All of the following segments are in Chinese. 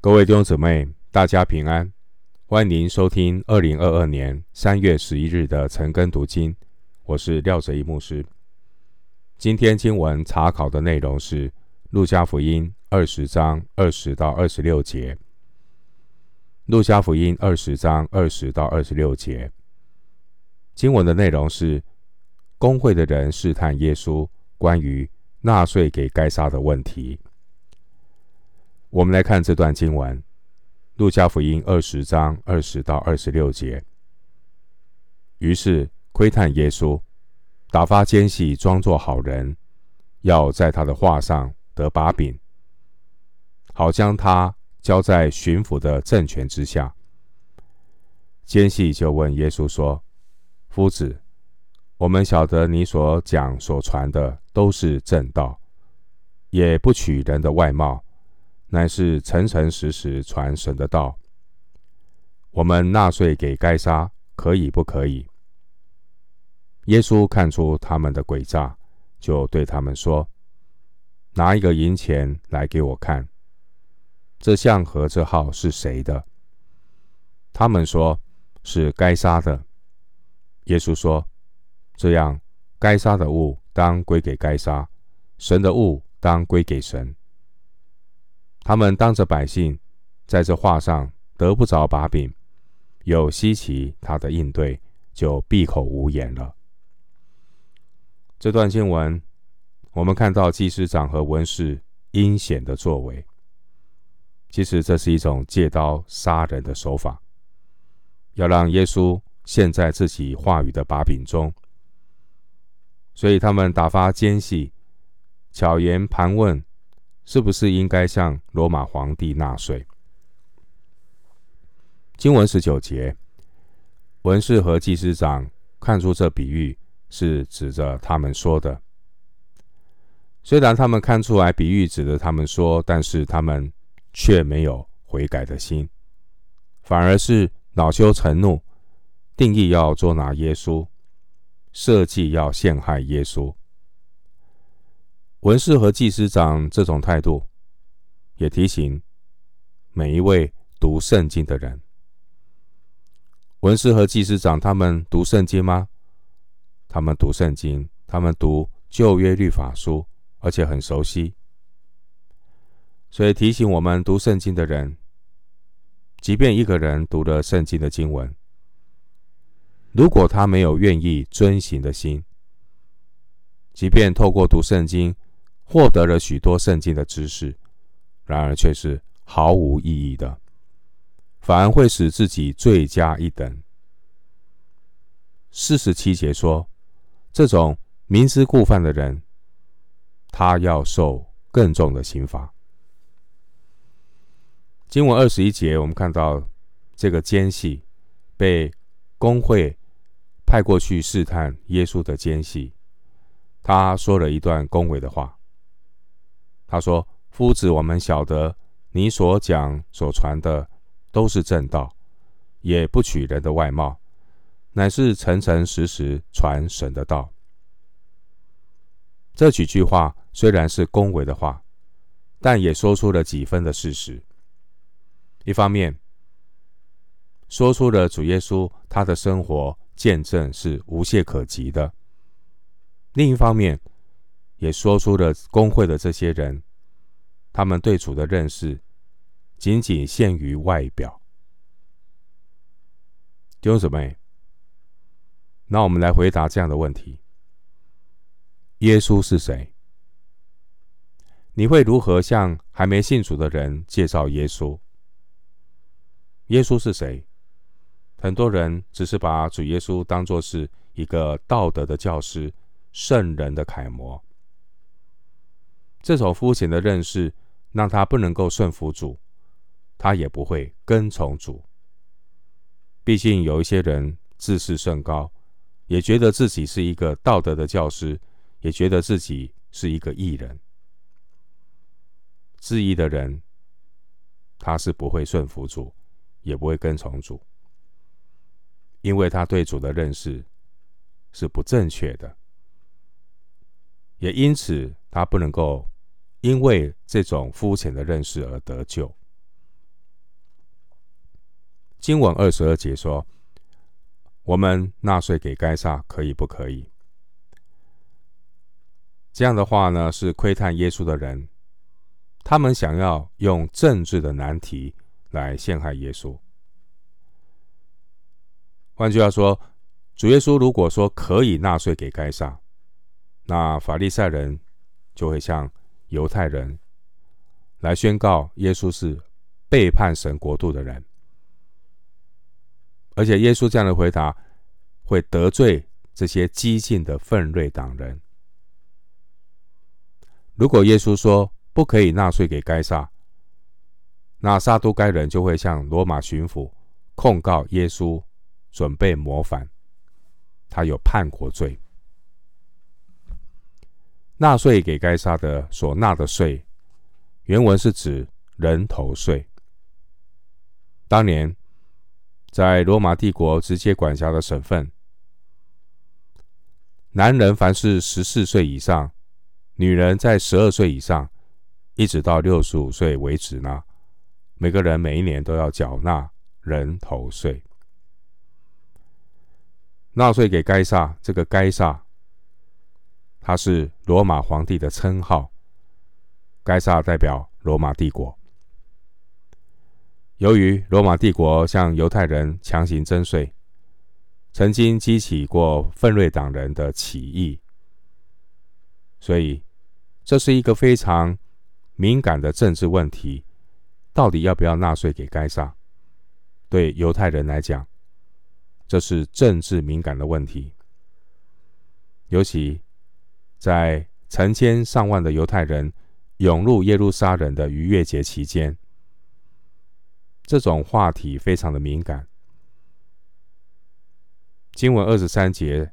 各位弟兄姊妹，大家平安，欢迎您收听二零二二年三月十一日的晨更读经。我是廖哲一牧师。今天经文查考的内容是《路加福音》二十章二十到二十六节，《路加福音》二十章二十到二十六节。经文的内容是工会的人试探耶稣关于纳税给该撒的问题。我们来看这段经文，《路加福音》二十章二十到二十六节。于是窥探耶稣，打发奸细装作好人，要在他的话上得把柄，好将他交在巡抚的政权之下。奸细就问耶稣说：“夫子，我们晓得你所讲所传的都是正道，也不取人的外貌。”乃是诚诚实实传神的道。我们纳税给该杀，可以不可以？耶稣看出他们的诡诈，就对他们说：“拿一个银钱来给我看。这像和这号是谁的？”他们说：“是该杀的。”耶稣说：“这样，该杀的物当归给该杀，神的物当归给神。”他们当着百姓，在这话上得不着把柄，有稀奇他的应对，就闭口无言了。这段经文，我们看到祭司长和文士阴险的作为。其实这是一种借刀杀人的手法，要让耶稣陷在自己话语的把柄中。所以他们打发奸细，巧言盘问。是不是应该向罗马皇帝纳税？经文十九节，文士和祭司长看出这比喻是指着他们说的。虽然他们看出来比喻指着他们说，但是他们却没有悔改的心，反而是恼羞成怒，定意要捉拿耶稣，设计要陷害耶稣。文士和祭司长这种态度，也提醒每一位读圣经的人：文士和祭司长他们读圣经吗？他们读圣经，他们读旧约律法书，而且很熟悉。所以提醒我们读圣经的人，即便一个人读了圣经的经文，如果他没有愿意遵行的心，即便透过读圣经，获得了许多圣经的知识，然而却是毫无意义的，反而会使自己罪加一等。四十七节说，这种明知故犯的人，他要受更重的刑罚。经文二十一节，我们看到这个奸细被工会派过去试探耶稣的奸细，他说了一段恭维的话。他说：“夫子，我们晓得你所讲所传的都是正道，也不取人的外貌，乃是诚诚实实传神的道。”这几句话虽然是恭维的话，但也说出了几分的事实。一方面，说出了主耶稣他的生活见证是无懈可击的；另一方面，也说出了公会的这些人，他们对主的认识仅仅限于外表。弟兄姊妹，那我们来回答这样的问题：耶稣是谁？你会如何向还没信主的人介绍耶稣？耶稣是谁？很多人只是把主耶稣当作是一个道德的教师、圣人的楷模。这种肤浅的认识，让他不能够顺服主，他也不会跟从主。毕竟有一些人自视甚高，也觉得自己是一个道德的教师，也觉得自己是一个义人。自义的人，他是不会顺服主，也不会跟从主，因为他对主的认识是不正确的。也因此，他不能够因为这种肤浅的认识而得救。经文二十二节说：“我们纳税给该撒可以不可以？”这样的话呢，是窥探耶稣的人，他们想要用政治的难题来陷害耶稣。换句话说，主耶稣如果说可以纳税给该撒，那法利赛人就会向犹太人来宣告耶稣是背叛神国度的人，而且耶稣这样的回答会得罪这些激进的奋锐党人。如果耶稣说不可以纳税给该撒，那撒都该人就会向罗马巡抚控告耶稣。准备谋反，他有叛国罪。纳税给该撒的所纳的税，原文是指人头税。当年在罗马帝国直接管辖的省份，男人凡是十四岁以上，女人在十二岁以上，一直到六十五岁为止呢，每个人每一年都要缴纳人头税。纳税给该撒，这个该撒，他是罗马皇帝的称号。该萨代表罗马帝国。由于罗马帝国向犹太人强行征税，曾经激起过奋锐党人的起义，所以这是一个非常敏感的政治问题。到底要不要纳税给该萨？对犹太人来讲，这是政治敏感的问题，尤其在成千上万的犹太人涌入耶路撒冷的逾越节期间，这种话题非常的敏感。经文二十三节，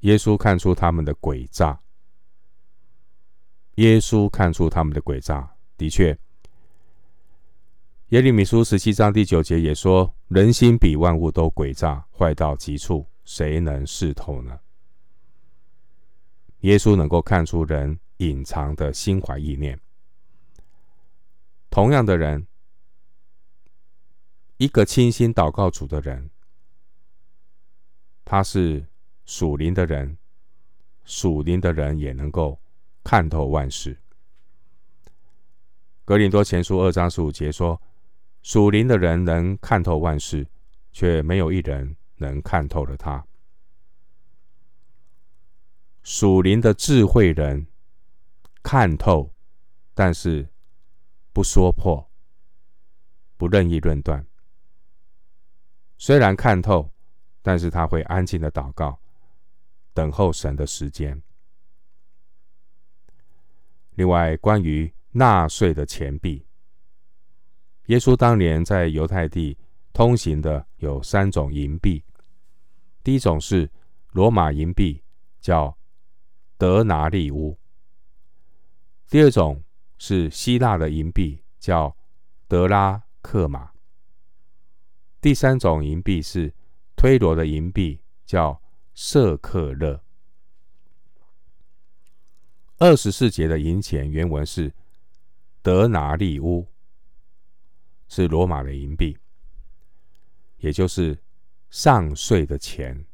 耶稣看出他们的诡诈。耶稣看出他们的诡诈，的确。耶利米书十七章第九节也说：“人心比万物都诡诈，坏到极处，谁能视透呢？”耶稣能够看出人隐藏的心怀意念。同样的人，一个倾心祷告主的人，他是属灵的人，属灵的人也能够看透万事。格林多前书二章十五节说。属灵的人能看透万事，却没有一人能看透了他。属灵的智慧人看透，但是不说破，不任意论断。虽然看透，但是他会安静的祷告，等候神的时间。另外，关于纳税的钱币。耶稣当年在犹太地通行的有三种银币，第一种是罗马银币，叫德拿利乌；第二种是希腊的银币，叫德拉克玛；第三种银币是推罗的银币，叫舍克勒。二十四节的银钱原文是德拿利乌。是罗马的银币，也就是上税的钱。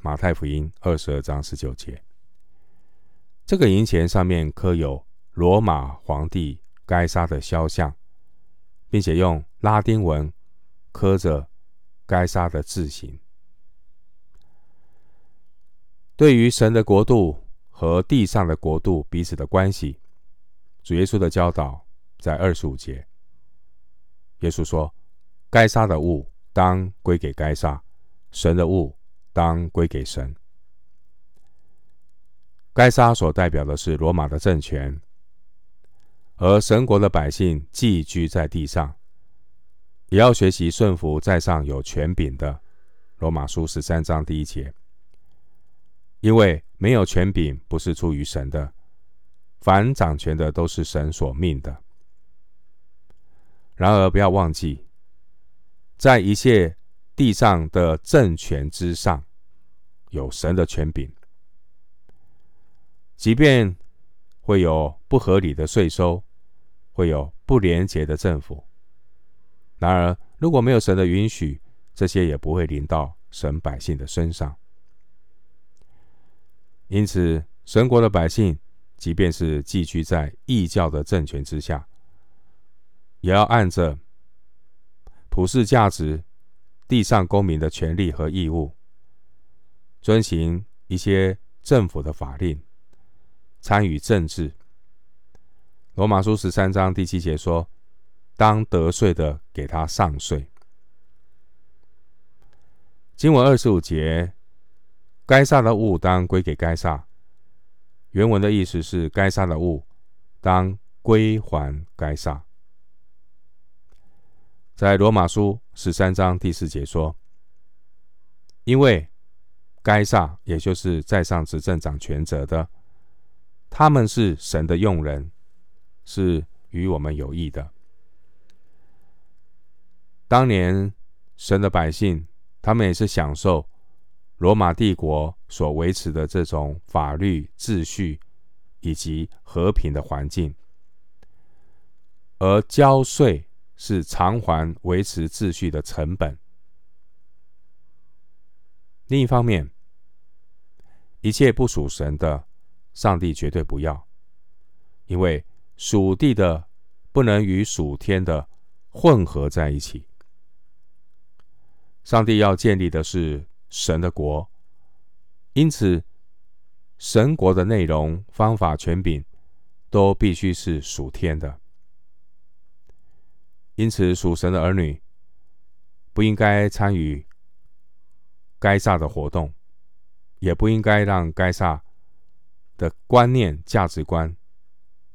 马太福音二十二章十九节，这个银钱上面刻有罗马皇帝该杀的肖像，并且用拉丁文刻着该杀的字形。对于神的国度和地上的国度彼此的关系，主耶稣的教导在二十五节。耶稣说：“该杀的物当归给该杀，神的物当归给神。”该杀所代表的是罗马的政权，而神国的百姓寄居在地上，也要学习顺服在上有权柄的。罗马书十三章第一节，因为没有权柄不是出于神的，凡掌权的都是神所命的。然而，不要忘记，在一切地上的政权之上，有神的权柄。即便会有不合理的税收，会有不廉洁的政府，然而如果没有神的允许，这些也不会临到神百姓的身上。因此，神国的百姓，即便是寄居在异教的政权之下，也要按着普世价值、地上公民的权利和义务，遵行一些政府的法令，参与政治。罗马书十三章第七节说：“当得税的给他上税。”经文二十五节，该撒的物当归给该撒。原文的意思是：该撒的物当归还该撒。在罗马书十三章第四节说：“因为该撒，也就是在上执政掌权者的，他们是神的用人。”是与我们有益的。当年神的百姓，他们也是享受罗马帝国所维持的这种法律秩序以及和平的环境，而交税是偿还维持秩序的成本。另一方面，一切不属神的，上帝绝对不要，因为。属地的不能与属天的混合在一起。上帝要建立的是神的国，因此神国的内容、方法、权柄都必须是属天的。因此，属神的儿女不应该参与该撒的活动，也不应该让该撒的观念、价值观。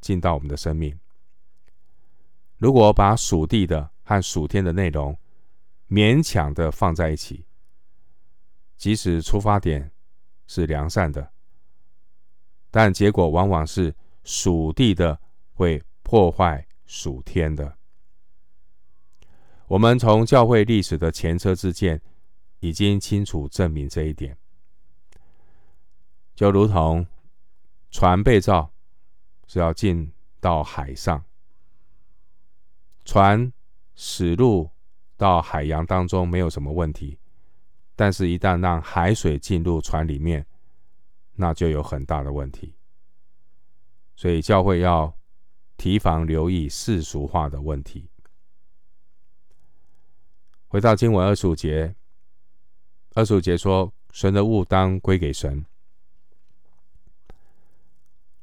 进到我们的生命。如果把属地的和属天的内容勉强的放在一起，即使出发点是良善的，但结果往往是属地的会破坏属天的。我们从教会历史的前车之鉴已经清楚证明这一点，就如同船被造。是要进到海上，船驶入到海洋当中没有什么问题，但是，一旦让海水进入船里面，那就有很大的问题。所以，教会要提防留意世俗化的问题。回到经文二十五节，二十五节说：“神的物当归给神。”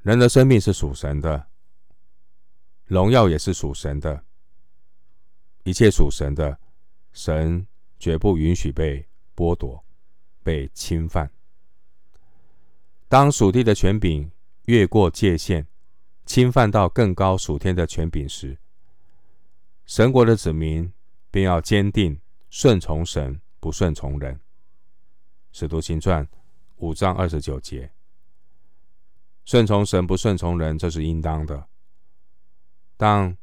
人的生命是属神的，荣耀也是属神的，一切属神的，神绝不允许被剥夺、被侵犯。当属地的权柄越过界限，侵犯到更高属天的权柄时，神国的子民便要坚定顺从神，不顺从人。使徒行传五章二十九节。顺从神，不顺从人，这是应当的。但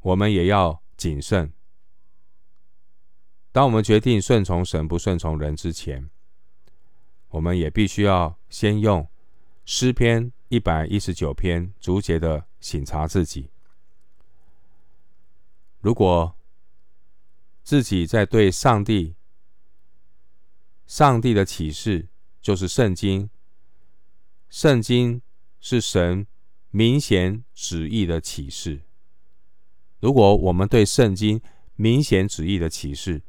我们也要谨慎。当我们决定顺从神，不顺从人之前，我们也必须要先用诗篇一百一十九篇逐节的省察自己。如果自己在对上帝、上帝的启示，就是圣经，圣经。是神明显旨意的启示。如果我们对圣经明显旨意的启示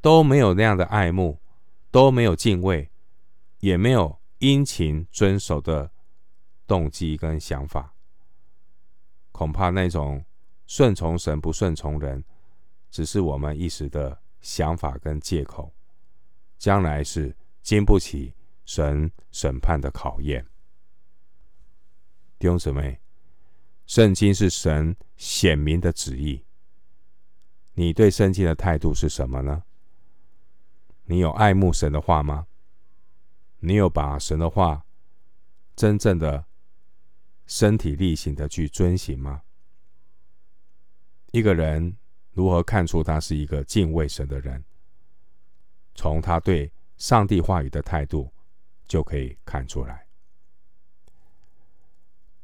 都没有那样的爱慕，都没有敬畏，也没有殷勤遵守的动机跟想法，恐怕那种顺从神不顺从人，只是我们一时的想法跟借口，将来是经不起神审判的考验。弟兄姊妹，圣经是神显明的旨意。你对圣经的态度是什么呢？你有爱慕神的话吗？你有把神的话真正的身体力行的去遵行吗？一个人如何看出他是一个敬畏神的人？从他对上帝话语的态度就可以看出来。